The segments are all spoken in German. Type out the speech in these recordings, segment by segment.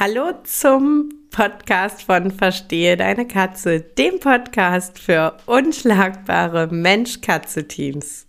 Hallo zum Podcast von Verstehe deine Katze, dem Podcast für unschlagbare Mensch-Katze-Teams.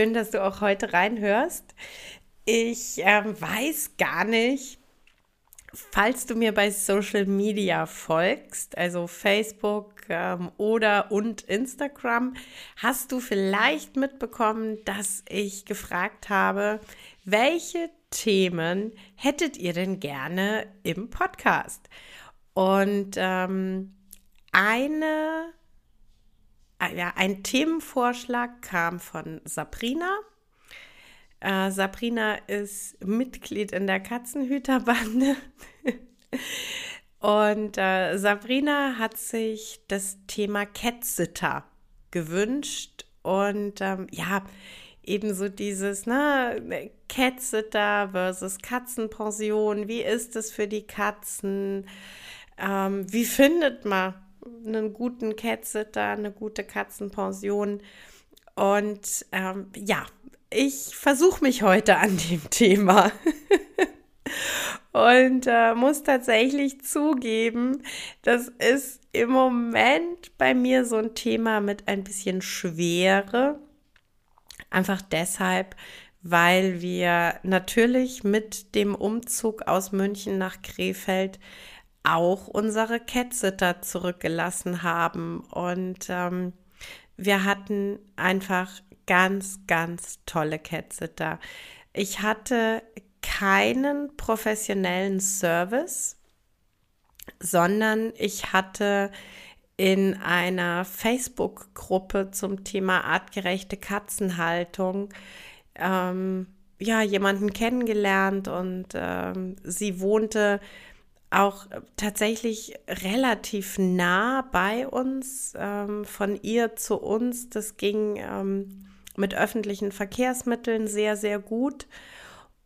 Schön, dass du auch heute reinhörst. Ich äh, weiß gar nicht, falls du mir bei Social Media folgst, also Facebook ähm, oder und Instagram, hast du vielleicht mitbekommen, dass ich gefragt habe, welche Themen hättet ihr denn gerne im Podcast? Und ähm, eine ja, ein Themenvorschlag kam von Sabrina. Äh, Sabrina ist Mitglied in der Katzenhüterbande. Und äh, Sabrina hat sich das Thema Catsitter gewünscht. Und ähm, ja, ebenso dieses, ne, Catsitter versus Katzenpension. Wie ist es für die Katzen? Ähm, wie findet man einen guten Catsitter, eine gute Katzenpension. Und ähm, ja, ich versuche mich heute an dem Thema. und äh, muss tatsächlich zugeben, das ist im Moment bei mir so ein Thema mit ein bisschen Schwere. Einfach deshalb, weil wir natürlich mit dem Umzug aus München nach Krefeld auch unsere Catsitter zurückgelassen haben. Und ähm, wir hatten einfach ganz, ganz tolle Catsitter. Ich hatte keinen professionellen Service, sondern ich hatte in einer Facebook-Gruppe zum Thema artgerechte Katzenhaltung ähm, ja jemanden kennengelernt und ähm, sie wohnte auch tatsächlich relativ nah bei uns, ähm, von ihr zu uns. Das ging ähm, mit öffentlichen Verkehrsmitteln sehr, sehr gut.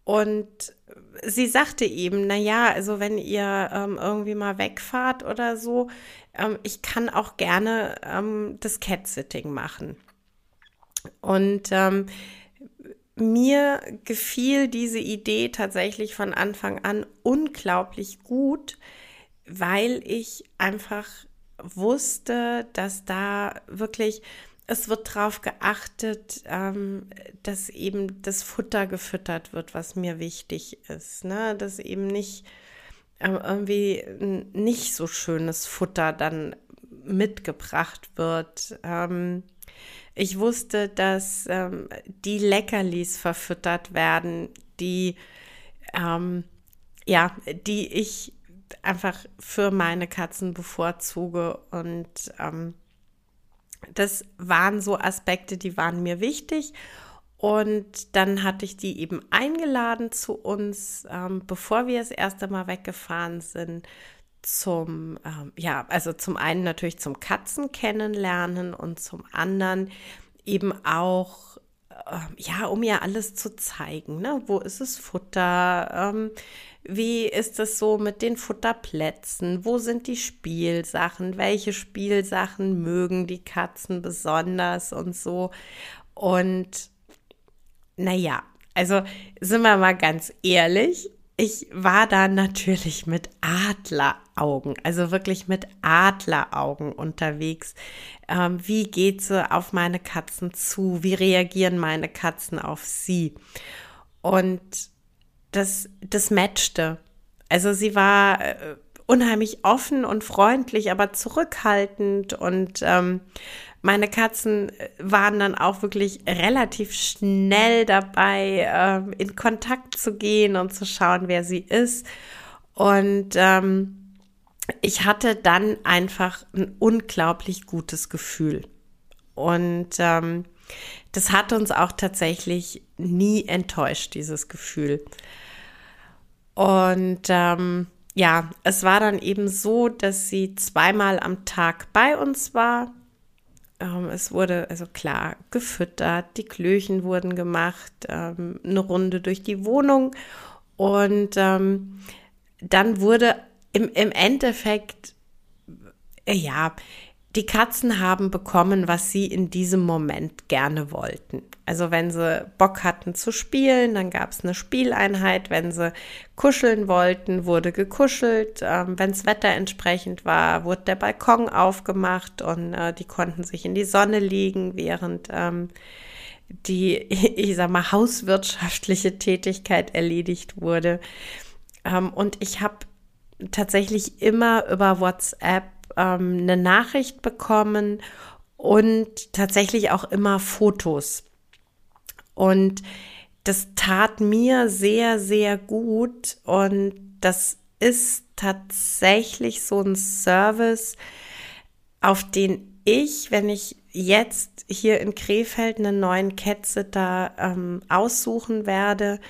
Und sie sagte eben, na ja, also wenn ihr ähm, irgendwie mal wegfahrt oder so, ähm, ich kann auch gerne ähm, das Cat-Sitting machen. Und ähm, mir gefiel diese Idee tatsächlich von Anfang an unglaublich gut, weil ich einfach wusste, dass da wirklich es wird darauf geachtet, ähm, dass eben das Futter gefüttert wird, was mir wichtig ist. Ne? Dass eben nicht ähm, irgendwie nicht so schönes Futter dann mitgebracht wird. Ähm, ich wusste, dass ähm, die Leckerlis verfüttert werden, die, ähm, ja, die ich einfach für meine Katzen bevorzuge. Und ähm, das waren so Aspekte, die waren mir wichtig. Und dann hatte ich die eben eingeladen zu uns, ähm, bevor wir das erste Mal weggefahren sind, zum, ähm, ja, also zum einen natürlich zum Katzen kennenlernen und zum anderen eben auch, äh, ja, um ihr alles zu zeigen. Ne? Wo ist es Futter? Ähm, wie ist es so mit den Futterplätzen? Wo sind die Spielsachen? Welche Spielsachen mögen die Katzen besonders und so? Und naja, also sind wir mal ganz ehrlich, ich war da natürlich mit Adleraugen, also wirklich mit Adleraugen unterwegs. Ähm, wie geht sie auf meine Katzen zu? Wie reagieren meine Katzen auf sie? Und das, das matchte. Also sie war äh, unheimlich offen und freundlich, aber zurückhaltend und ähm, meine Katzen äh, waren dann auch wirklich relativ schnell dabei, ähm, in Kontakt zu gehen und zu schauen, wer sie ist. Und ähm, ich hatte dann einfach ein unglaublich gutes Gefühl. Und ähm, das hat uns auch tatsächlich nie enttäuscht, dieses Gefühl. Und ähm, ja, es war dann eben so, dass sie zweimal am Tag bei uns war. Ähm, es wurde also klar gefüttert, die Klöchen wurden gemacht, ähm, eine Runde durch die Wohnung. Und ähm, dann wurde im, im Endeffekt, äh, ja, die Katzen haben bekommen, was sie in diesem Moment gerne wollten. Also wenn sie Bock hatten zu spielen, dann gab es eine Spieleinheit. Wenn sie kuscheln wollten, wurde gekuschelt. Ähm, wenn das Wetter entsprechend war, wurde der Balkon aufgemacht und äh, die konnten sich in die Sonne liegen, während ähm, die, ich sag mal, hauswirtschaftliche Tätigkeit erledigt wurde. Ähm, und ich habe tatsächlich immer über WhatsApp ähm, eine Nachricht bekommen und tatsächlich auch immer Fotos. Und das tat mir sehr, sehr gut und das ist tatsächlich so ein Service, auf den ich, wenn ich jetzt hier in Krefeld einen neuen Catsitter ähm, aussuchen werde,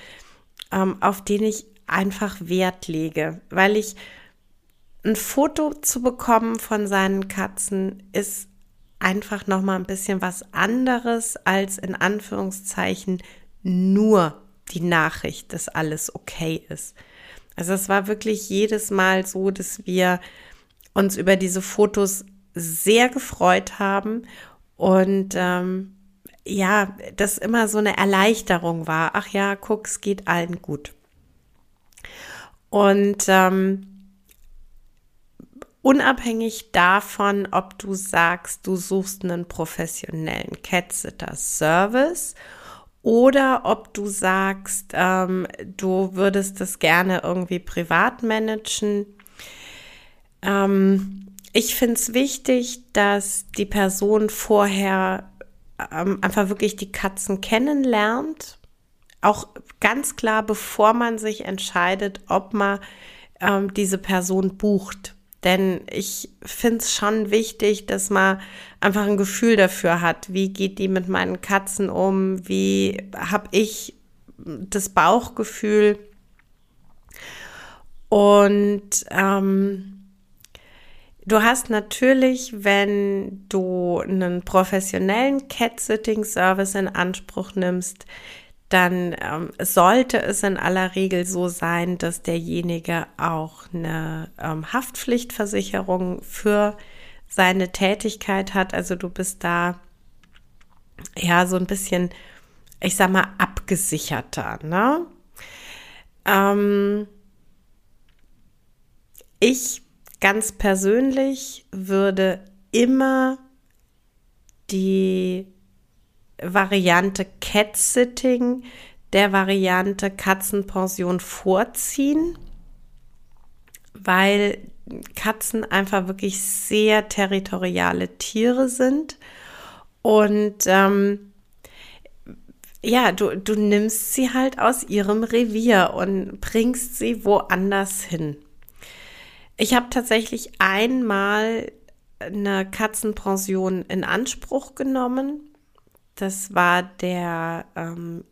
ähm, auf den ich einfach Wert lege, weil ich ein Foto zu bekommen von seinen Katzen ist einfach noch mal ein bisschen was anderes als in Anführungszeichen nur die Nachricht, dass alles okay ist. Also es war wirklich jedes Mal so, dass wir uns über diese Fotos sehr gefreut haben und ähm, ja, das immer so eine Erleichterung war. Ach ja, guck, es geht allen gut. Und ähm, Unabhängig davon, ob du sagst, du suchst einen professionellen Cat-Sitter-Service oder ob du sagst, ähm, du würdest das gerne irgendwie privat managen. Ähm, ich finde es wichtig, dass die Person vorher ähm, einfach wirklich die Katzen kennenlernt. Auch ganz klar, bevor man sich entscheidet, ob man ähm, diese Person bucht. Denn ich finde es schon wichtig, dass man einfach ein Gefühl dafür hat, wie geht die mit meinen Katzen um, wie habe ich das Bauchgefühl. Und ähm, du hast natürlich, wenn du einen professionellen Cat-Sitting-Service in Anspruch nimmst, dann ähm, sollte es in aller Regel so sein, dass derjenige auch eine ähm, Haftpflichtversicherung für seine Tätigkeit hat. Also du bist da ja so ein bisschen, ich sag mal, abgesicherter. Ne? Ähm, ich ganz persönlich würde immer die Variante Cat-Sitting der Variante Katzenpension vorziehen, weil Katzen einfach wirklich sehr territoriale Tiere sind und ähm, ja, du, du nimmst sie halt aus ihrem Revier und bringst sie woanders hin. Ich habe tatsächlich einmal eine Katzenpension in Anspruch genommen das war der ähm,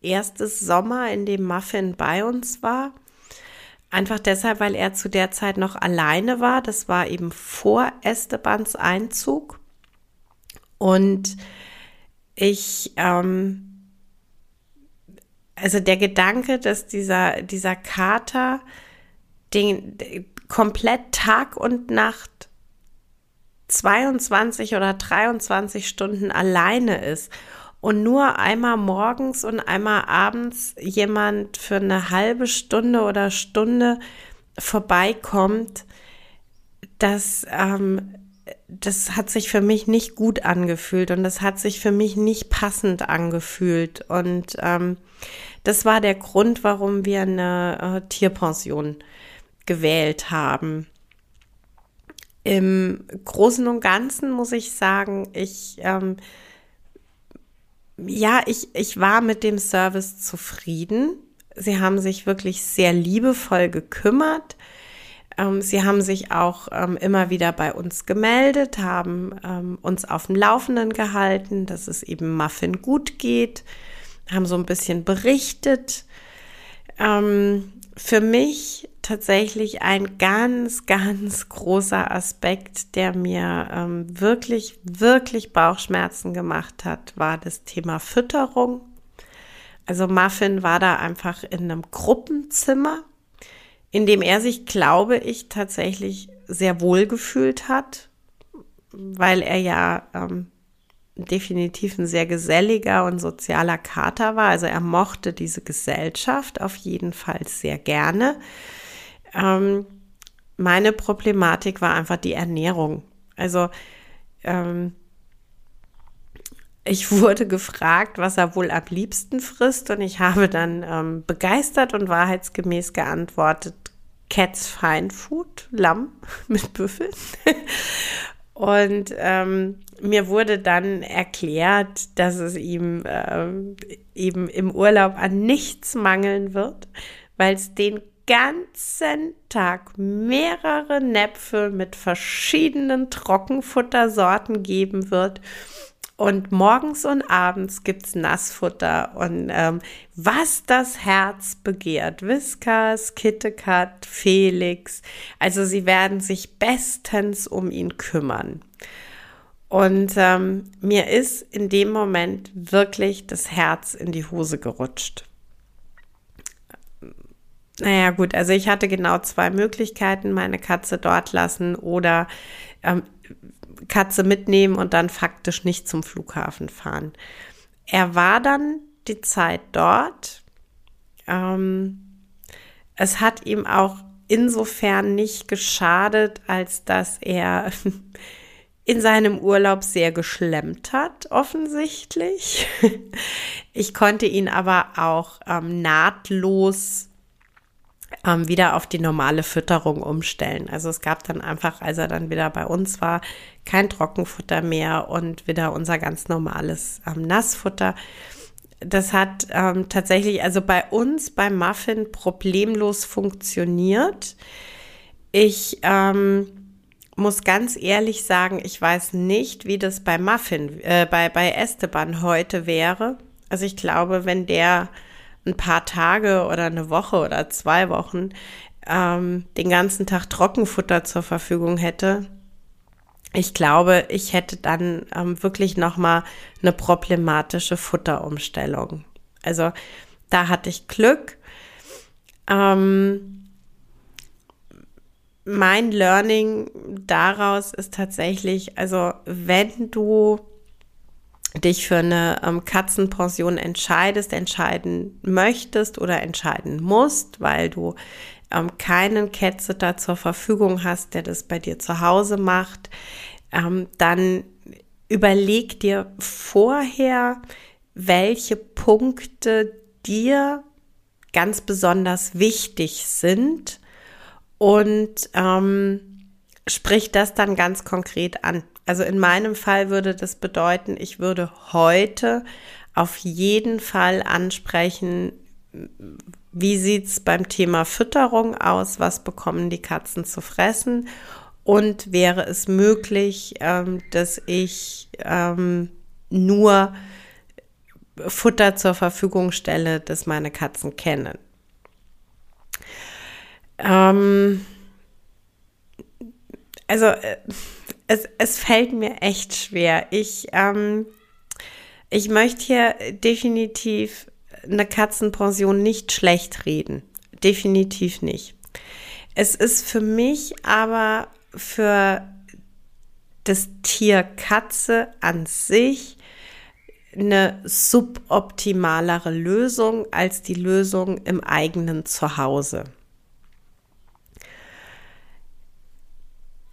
erste Sommer, in dem Muffin bei uns war. Einfach deshalb, weil er zu der Zeit noch alleine war. Das war eben vor Estebans Einzug. Und ich, ähm, also der Gedanke, dass dieser, dieser Kater den, den komplett Tag und Nacht 22 oder 23 Stunden alleine ist und nur einmal morgens und einmal abends jemand für eine halbe Stunde oder Stunde vorbeikommt, das, ähm, das hat sich für mich nicht gut angefühlt und das hat sich für mich nicht passend angefühlt. Und ähm, Das war der Grund, warum wir eine äh, Tierpension gewählt haben. Im Großen und Ganzen muss ich sagen, ich, ähm, ja, ich, ich war mit dem Service zufrieden. Sie haben sich wirklich sehr liebevoll gekümmert. Ähm, sie haben sich auch ähm, immer wieder bei uns gemeldet, haben ähm, uns auf dem Laufenden gehalten, dass es eben Muffin gut geht, haben so ein bisschen berichtet. Für mich tatsächlich ein ganz, ganz großer Aspekt, der mir ähm, wirklich, wirklich Bauchschmerzen gemacht hat, war das Thema Fütterung. Also Muffin war da einfach in einem Gruppenzimmer in dem er sich, glaube ich, tatsächlich sehr wohl gefühlt hat, weil er ja ähm, definitiv ein sehr geselliger und sozialer Kater war. Also er mochte diese Gesellschaft auf jeden Fall sehr gerne. Ähm, meine Problematik war einfach die Ernährung. Also ähm, ich wurde gefragt, was er wohl am liebsten frisst und ich habe dann ähm, begeistert und wahrheitsgemäß geantwortet, Cats Fine Food, Lamm mit Büffeln. Und ähm, mir wurde dann erklärt, dass es ihm ähm, eben im Urlaub an nichts mangeln wird, weil es den ganzen Tag mehrere Näpfe mit verschiedenen Trockenfuttersorten geben wird und morgens und abends gibt's Nassfutter und ähm, was das Herz begehrt. Whiskers, Kittekat, Felix. Also sie werden sich bestens um ihn kümmern. Und ähm, mir ist in dem Moment wirklich das Herz in die Hose gerutscht. Naja gut, also ich hatte genau zwei Möglichkeiten, meine Katze dort lassen oder ähm, Katze mitnehmen und dann faktisch nicht zum Flughafen fahren. Er war dann die Zeit dort. Ähm, es hat ihm auch insofern nicht geschadet, als dass er in seinem Urlaub sehr geschlemmt hat, offensichtlich. Ich konnte ihn aber auch ähm, nahtlos ähm, wieder auf die normale Fütterung umstellen. Also es gab dann einfach, als er dann wieder bei uns war, kein Trockenfutter mehr und wieder unser ganz normales ähm, Nassfutter. Das hat ähm, tatsächlich, also bei uns beim Muffin problemlos funktioniert. Ich ähm, muss ganz ehrlich sagen, ich weiß nicht, wie das bei Muffin, äh, bei, bei Esteban heute wäre. Also ich glaube, wenn der ein paar Tage oder eine Woche oder zwei Wochen ähm, den ganzen Tag Trockenfutter zur Verfügung hätte, ich glaube, ich hätte dann ähm, wirklich noch mal eine problematische Futterumstellung. Also da hatte ich Glück. Ähm, mein Learning daraus ist tatsächlich, also wenn du dich für eine ähm, Katzenpension entscheidest, entscheiden möchtest oder entscheiden musst, weil du ähm, keinen Catsitter zur Verfügung hast, der das bei dir zu Hause macht, ähm, dann überleg dir vorher, welche Punkte dir ganz besonders wichtig sind und ähm, sprich das dann ganz konkret an. Also in meinem Fall würde das bedeuten, ich würde heute auf jeden Fall ansprechen, wie sieht's beim Thema Fütterung aus, was bekommen die Katzen zu fressen und wäre es möglich, ähm, dass ich ähm, nur Futter zur Verfügung stelle, das meine Katzen kennen. Ähm, also äh, es, es fällt mir echt schwer. Ich, ähm, ich möchte hier definitiv eine Katzenpension nicht schlecht reden. Definitiv nicht. Es ist für mich aber für das Tier Katze an sich eine suboptimalere Lösung als die Lösung im eigenen Zuhause.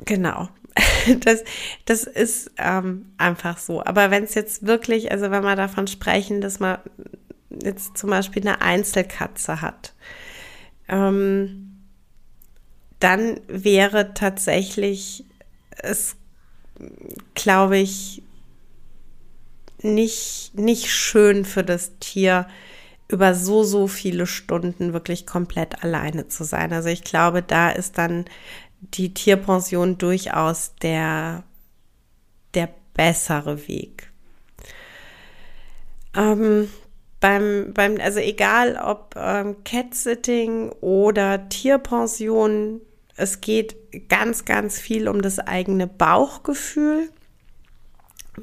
Genau. Das, das ist ähm, einfach so. Aber wenn es jetzt wirklich, also wenn wir davon sprechen, dass man jetzt zum Beispiel eine Einzelkatze hat, ähm, dann wäre tatsächlich es, glaube ich, nicht, nicht schön für das Tier, über so, so viele Stunden wirklich komplett alleine zu sein. Also ich glaube, da ist dann die Tierpension durchaus der, der bessere Weg. Ähm, beim, beim, also egal ob ähm, Cat-Sitting oder Tierpension, es geht ganz, ganz viel um das eigene Bauchgefühl,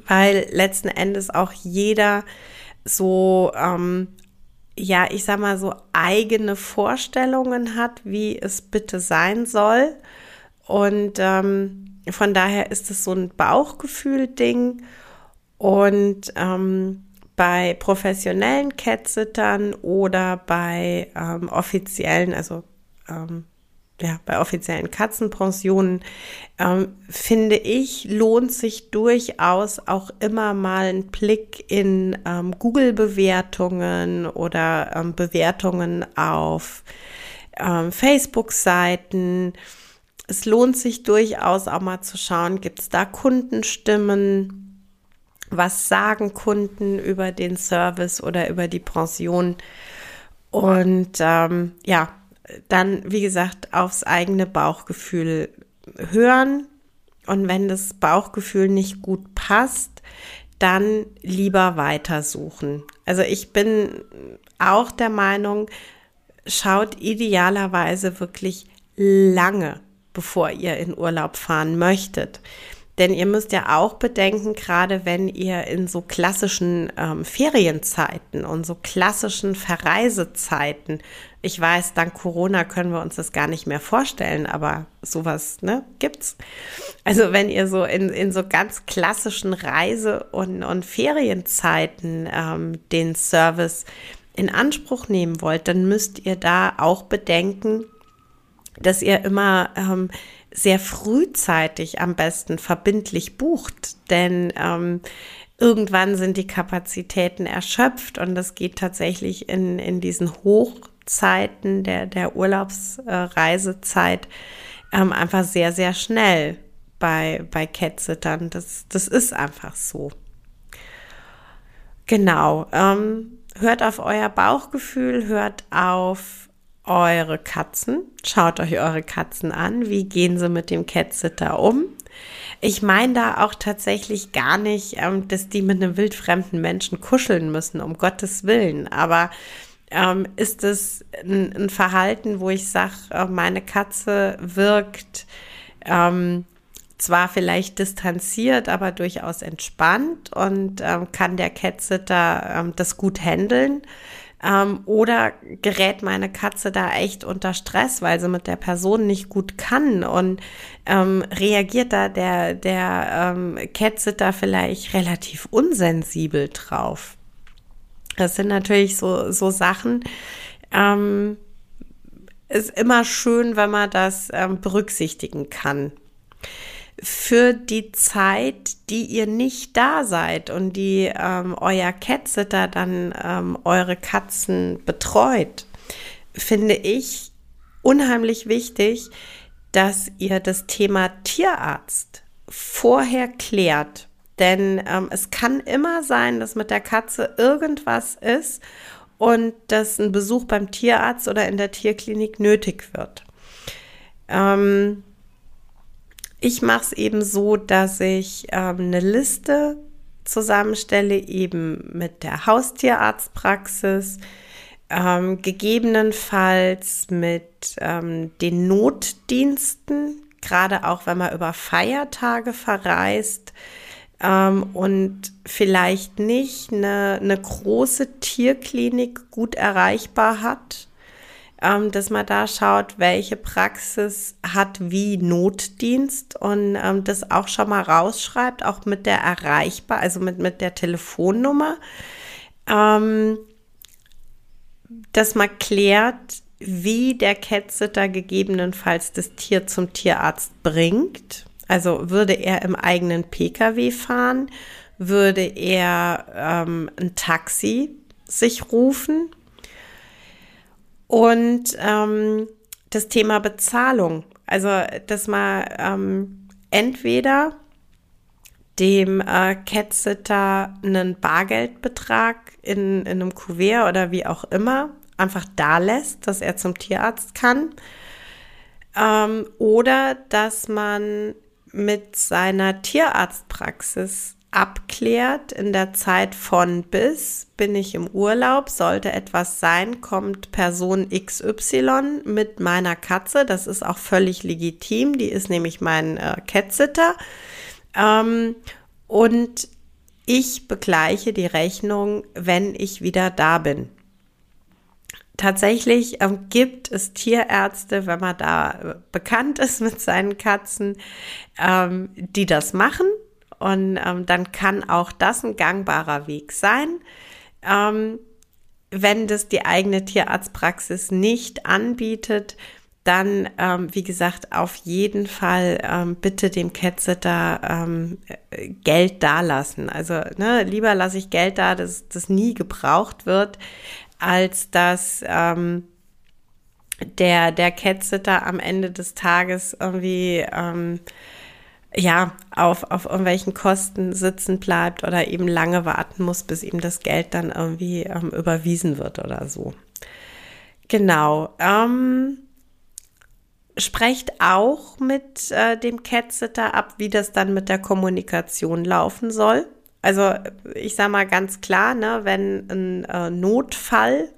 weil letzten Endes auch jeder so, ähm, ja, ich sag mal so eigene Vorstellungen hat, wie es bitte sein soll. Und ähm, von daher ist es so ein Bauchgefühl-Ding. Und ähm, bei professionellen Catsittern oder bei ähm, offiziellen, also ähm, ja, bei offiziellen Katzenpensionen, ähm, finde ich, lohnt sich durchaus auch immer mal ein Blick in ähm, Google-Bewertungen oder ähm, Bewertungen auf ähm, Facebook-Seiten. Es lohnt sich durchaus auch mal zu schauen, gibt es da Kundenstimmen? Was sagen Kunden über den Service oder über die Pension? Und ähm, ja, dann, wie gesagt, aufs eigene Bauchgefühl hören. Und wenn das Bauchgefühl nicht gut passt, dann lieber weitersuchen. Also ich bin auch der Meinung, schaut idealerweise wirklich lange, bevor ihr in Urlaub fahren möchtet. Denn ihr müsst ja auch bedenken, gerade wenn ihr in so klassischen ähm, Ferienzeiten und so klassischen Verreisezeiten, ich weiß, dank Corona können wir uns das gar nicht mehr vorstellen, aber sowas ne, gibt's. Also wenn ihr so in, in so ganz klassischen Reise- und, und Ferienzeiten ähm, den Service in Anspruch nehmen wollt, dann müsst ihr da auch bedenken, dass ihr immer ähm, sehr frühzeitig am besten verbindlich bucht, denn ähm, irgendwann sind die Kapazitäten erschöpft und das geht tatsächlich in, in diesen Hochzeiten der, der Urlaubsreisezeit äh, ähm, einfach sehr, sehr schnell bei, bei Catsittern. Das, das ist einfach so. Genau. Ähm, hört auf euer Bauchgefühl, hört auf eure Katzen. Schaut euch eure Katzen an. Wie gehen sie mit dem Catsitter um? Ich meine da auch tatsächlich gar nicht, ähm, dass die mit einem wildfremden Menschen kuscheln müssen, um Gottes Willen. Aber ähm, ist es ein, ein, Verhalten, wo ich sage, äh, meine Katze wirkt ähm, zwar vielleicht distanziert, aber durchaus entspannt und ähm, kann der Catsitter ähm, das gut handeln. Ähm, oder gerät meine Katze da echt unter Stress, weil sie mit der Person nicht gut kann und ähm, reagiert da der, der ähm, Catsitter vielleicht relativ unsensibel drauf. Das sind natürlich so, so Sachen. Ähm, ist immer schön, wenn man das ähm, berücksichtigen kann für die Zeit, die ihr nicht da seid und die ähm, euer Catsitter dann ähm, eure Katzen betreut, finde ich unheimlich wichtig, dass ihr das Thema Tierarzt vorher klärt. Denn ähm, es kann immer sein, dass mit der Katze irgendwas ist und dass ein Besuch beim Tierarzt oder in der Tierklinik nötig wird. Ähm, ich mache es eben so, dass ich ähm, eine Liste zusammenstelle, eben mit der Haustierarztpraxis, ähm, gegebenenfalls mit ähm, den Notdiensten, gerade auch wenn man über Feiertage verreist ähm, und vielleicht nicht eine, eine große Tierklinik gut erreichbar hat ähm, dass man da schaut, welche Praxis hat wie Notdienst und ähm, das auch schon mal rausschreibt, auch mit der erreichbar, also mit, mit der Telefonnummer, ähm, dass man klärt, wie der Catsitter gegebenenfalls das Tier zum Tierarzt bringt. Also würde er im eigenen Pkw fahren, würde er ähm, ein Taxi sich rufen. Und ähm, das Thema Bezahlung. Also, dass man ähm, entweder dem äh, Cat-Sitter einen Bargeldbetrag in, in einem Kuvert oder wie auch immer einfach da lässt, dass er zum Tierarzt kann. Ähm, oder dass man mit seiner Tierarztpraxis abklärt in der Zeit von bis, bin ich im Urlaub, sollte etwas sein, kommt Person XY mit meiner Katze, das ist auch völlig legitim, die ist nämlich mein äh, Catsitter. Ähm, und ich begleiche die Rechnung, wenn ich wieder da bin. Tatsächlich ähm, gibt es Tierärzte, wenn man da äh, bekannt ist mit seinen Katzen, ähm, die das machen und ähm, dann kann auch das ein gangbarer Weg sein. Ähm, wenn das die eigene Tierarztpraxis nicht anbietet, dann, ähm, wie gesagt, auf jeden Fall ähm, bitte dem Catsitter ähm, Geld dalassen. Also ne, lieber lasse ich Geld da, dass das nie gebraucht wird, als dass ähm, der, der Catsitter am Ende des Tages irgendwie ähm, ja, auf, auf irgendwelchen Kosten sitzen bleibt oder eben lange warten muss, bis ihm das Geld dann irgendwie ähm, überwiesen wird oder so. Genau. Ähm, sprecht auch mit äh, dem Cat-Sitter ab, wie das dann mit der Kommunikation laufen soll. Also ich sage mal ganz klar, ne, wenn ein äh, Notfall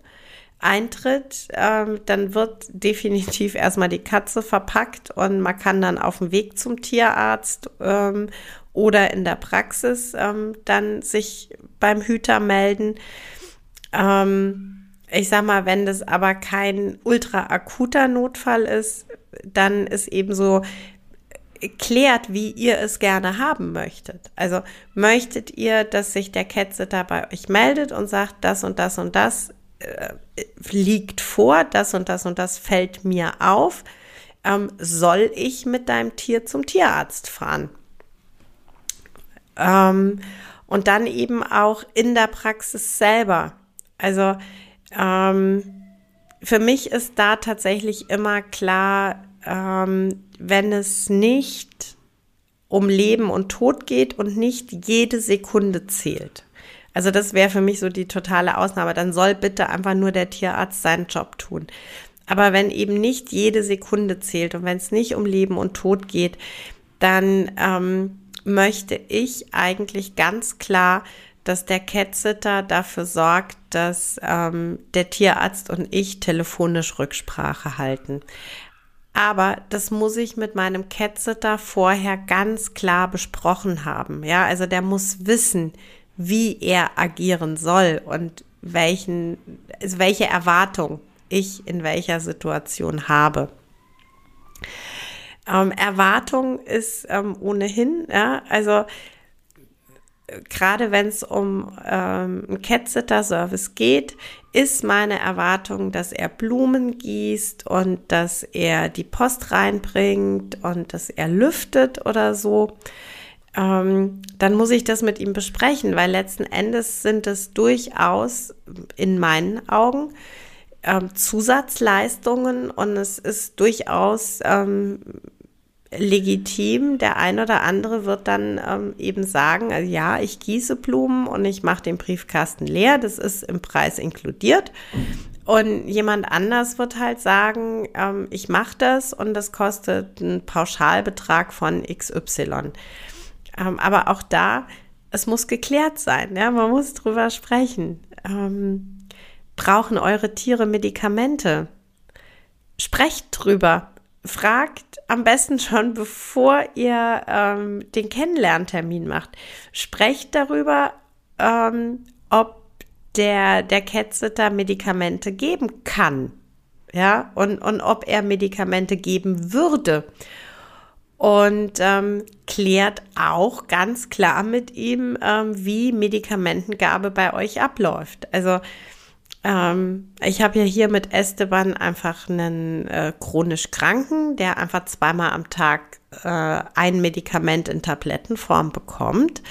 eintritt, ähm, dann wird definitiv erstmal die Katze verpackt und man kann dann auf dem Weg zum Tierarzt ähm, oder in der Praxis ähm, dann sich beim Hüter melden. Ähm, ich sag mal, wenn das aber kein ultra akuter Notfall ist, dann ist eben so, klärt, wie ihr es gerne haben möchtet. Also möchtet ihr, dass sich der Catsitter bei euch meldet und sagt, das und das und das liegt vor, das und das und das fällt mir auf, ähm, soll ich mit deinem Tier zum Tierarzt fahren? Ähm, und dann eben auch in der Praxis selber. Also ähm, für mich ist da tatsächlich immer klar, ähm, wenn es nicht um Leben und Tod geht und nicht jede Sekunde zählt. Also das wäre für mich so die totale Ausnahme. Dann soll bitte einfach nur der Tierarzt seinen Job tun. Aber wenn eben nicht jede Sekunde zählt und wenn es nicht um Leben und Tod geht, dann ähm, möchte ich eigentlich ganz klar, dass der Catsitter dafür sorgt, dass ähm, der Tierarzt und ich telefonisch Rücksprache halten. Aber das muss ich mit meinem Catsitter vorher ganz klar besprochen haben. Ja, also der muss wissen, wie er agieren soll und welchen, also welche Erwartung ich in welcher Situation habe. Ähm, Erwartung ist ähm, ohnehin, ja, also gerade wenn es um ähm, einen Cat-Sitter-Service geht, ist meine Erwartung, dass er Blumen gießt und dass er die Post reinbringt und dass er lüftet oder so ähm, dann muss ich das mit ihm besprechen, weil letzten Endes sind es durchaus in meinen Augen ähm, Zusatzleistungen und es ist durchaus ähm, legitim. Der ein oder andere wird dann ähm, eben sagen, also ja, ich gieße Blumen und ich mache den Briefkasten leer, das ist im Preis inkludiert. Und jemand anders wird halt sagen, ähm, ich mache das und das kostet einen Pauschalbetrag von XY. Ähm, aber auch da, es muss geklärt sein. Ja? Man muss drüber sprechen. Ähm, brauchen eure Tiere Medikamente? Sprecht drüber. Fragt am besten schon, bevor ihr ähm, den Kennenlerntermin macht. Sprecht darüber, ähm, ob der, der Catsitter Medikamente geben kann. Ja, und, und ob er Medikamente geben würde und ähm, klärt auch ganz klar mit ihm, ähm, wie Medikamentengabe bei euch abläuft. Also ähm, ich habe ja hier mit Esteban einfach einen äh, chronisch Kranken, der einfach zweimal am Tag äh, ein Medikament in Tablettenform bekommt.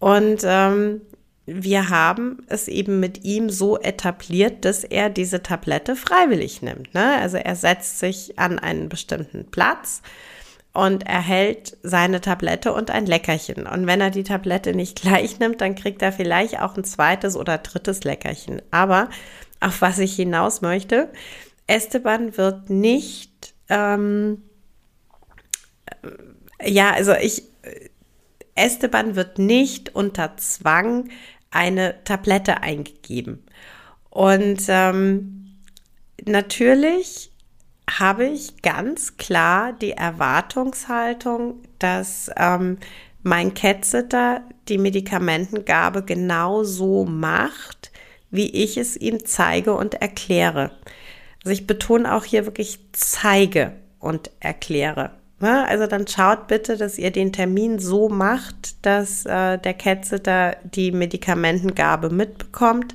Und ähm, wir haben es eben mit ihm so etabliert, dass er diese Tablette freiwillig nimmt. Ne? Also er setzt sich an einen bestimmten Platz und erhält seine Tablette und ein Leckerchen. Und wenn er die Tablette nicht gleich nimmt, dann kriegt er vielleicht auch ein zweites oder drittes Leckerchen. Aber auf was ich hinaus möchte, Esteban wird nicht, ähm, ja, also ich, Esteban wird nicht unter Zwang eine Tablette eingegeben. Und ähm, natürlich habe ich ganz klar die Erwartungshaltung, dass ähm, mein Catsitter die Medikamentengabe genau so macht, wie ich es ihm zeige und erkläre. Also ich betone auch hier wirklich zeige und erkläre. Ne? Also dann schaut bitte, dass ihr den Termin so macht, dass äh, der Catsitter die Medikamentengabe mitbekommt.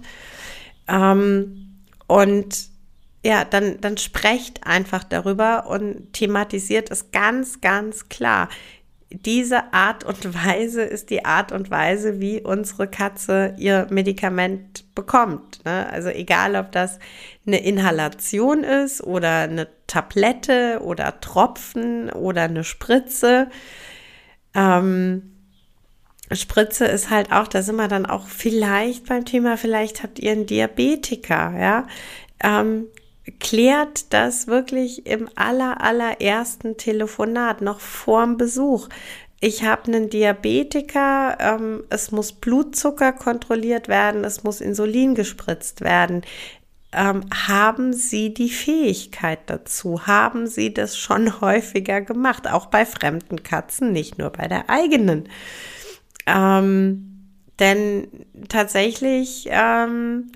Ähm, und ja, dann, dann sprecht einfach darüber und thematisiert es ganz, ganz klar. Diese Art und Weise ist die Art und Weise, wie unsere Katze ihr Medikament bekommt. Ne? Also egal, ob das eine Inhalation ist oder eine Tablette oder Tropfen oder eine Spritze. Ähm, Spritze ist halt auch, da sind wir dann auch vielleicht beim Thema, vielleicht habt ihr einen Diabetiker, ja. Ähm, klärt das wirklich im aller, allerersten Telefonat, noch vorm Besuch. Ich habe einen Diabetiker, ähm, es muss Blutzucker kontrolliert werden, es muss Insulin gespritzt werden. Ähm, haben Sie die Fähigkeit dazu? Haben Sie das schon häufiger gemacht? Auch bei fremden Katzen, nicht nur bei der eigenen. Ähm, denn tatsächlich ähm,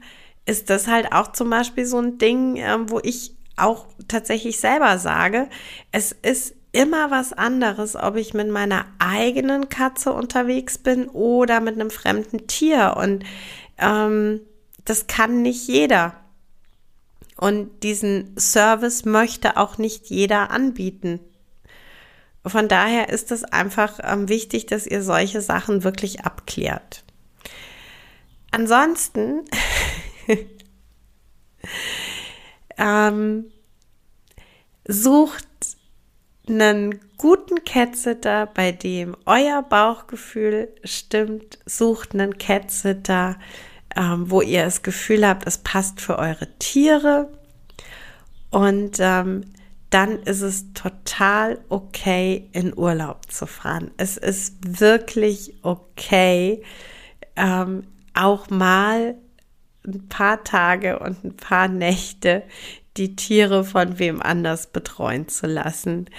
ist das halt auch zum Beispiel so ein Ding, äh, wo ich auch tatsächlich selber sage, es ist immer was anderes, ob ich mit meiner eigenen Katze unterwegs bin oder mit einem fremden Tier. Und ähm, das kann nicht jeder. Und diesen Service möchte auch nicht jeder anbieten. Von daher ist es einfach ähm, wichtig, dass ihr solche Sachen wirklich abklärt. Ansonsten ähm, sucht einen guten Catsitter, bei dem euer Bauchgefühl stimmt. Sucht einen Catsitter, ähm, wo ihr das Gefühl habt, es passt für eure Tiere. Und ähm, dann ist es total okay, in Urlaub zu fahren. Es ist wirklich okay, ähm, auch mal ein paar Tage und ein paar Nächte die Tiere von wem anders betreuen zu lassen.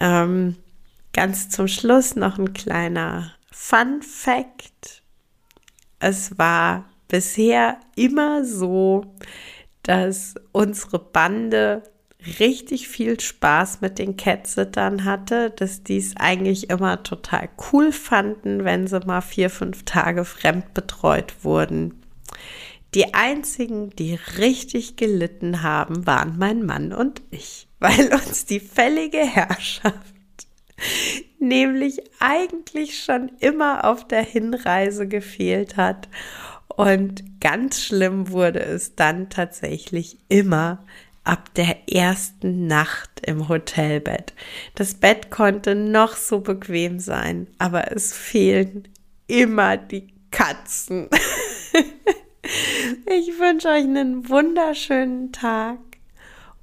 Ähm, ganz zum Schluss noch ein kleiner Fun Fact. Es war bisher immer so, dass unsere Bande richtig viel Spaß mit den Catsittern hatte, dass die es eigentlich immer total cool fanden, wenn sie mal vier, fünf Tage fremd betreut wurden. Die einzigen, die richtig gelitten haben, waren mein Mann und ich, weil uns die fällige Herrschaft nämlich eigentlich schon immer auf der Hinreise gefehlt hat. Und ganz schlimm wurde es dann tatsächlich immer ab der ersten Nacht im Hotelbett. Das Bett konnte noch so bequem sein, aber es fehlen immer die Katzen. Ich wünsche euch einen wunderschönen Tag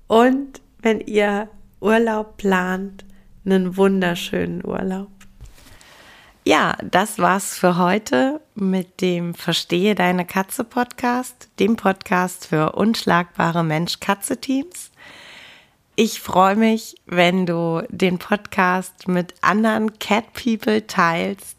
und wenn ihr Urlaub plant, einen wunderschönen Urlaub. Ja, das war's für heute mit dem Verstehe deine Katze Podcast, dem Podcast für unschlagbare Mensch-Katze-Teams. Ich freue mich, wenn du den Podcast mit anderen Cat People teilst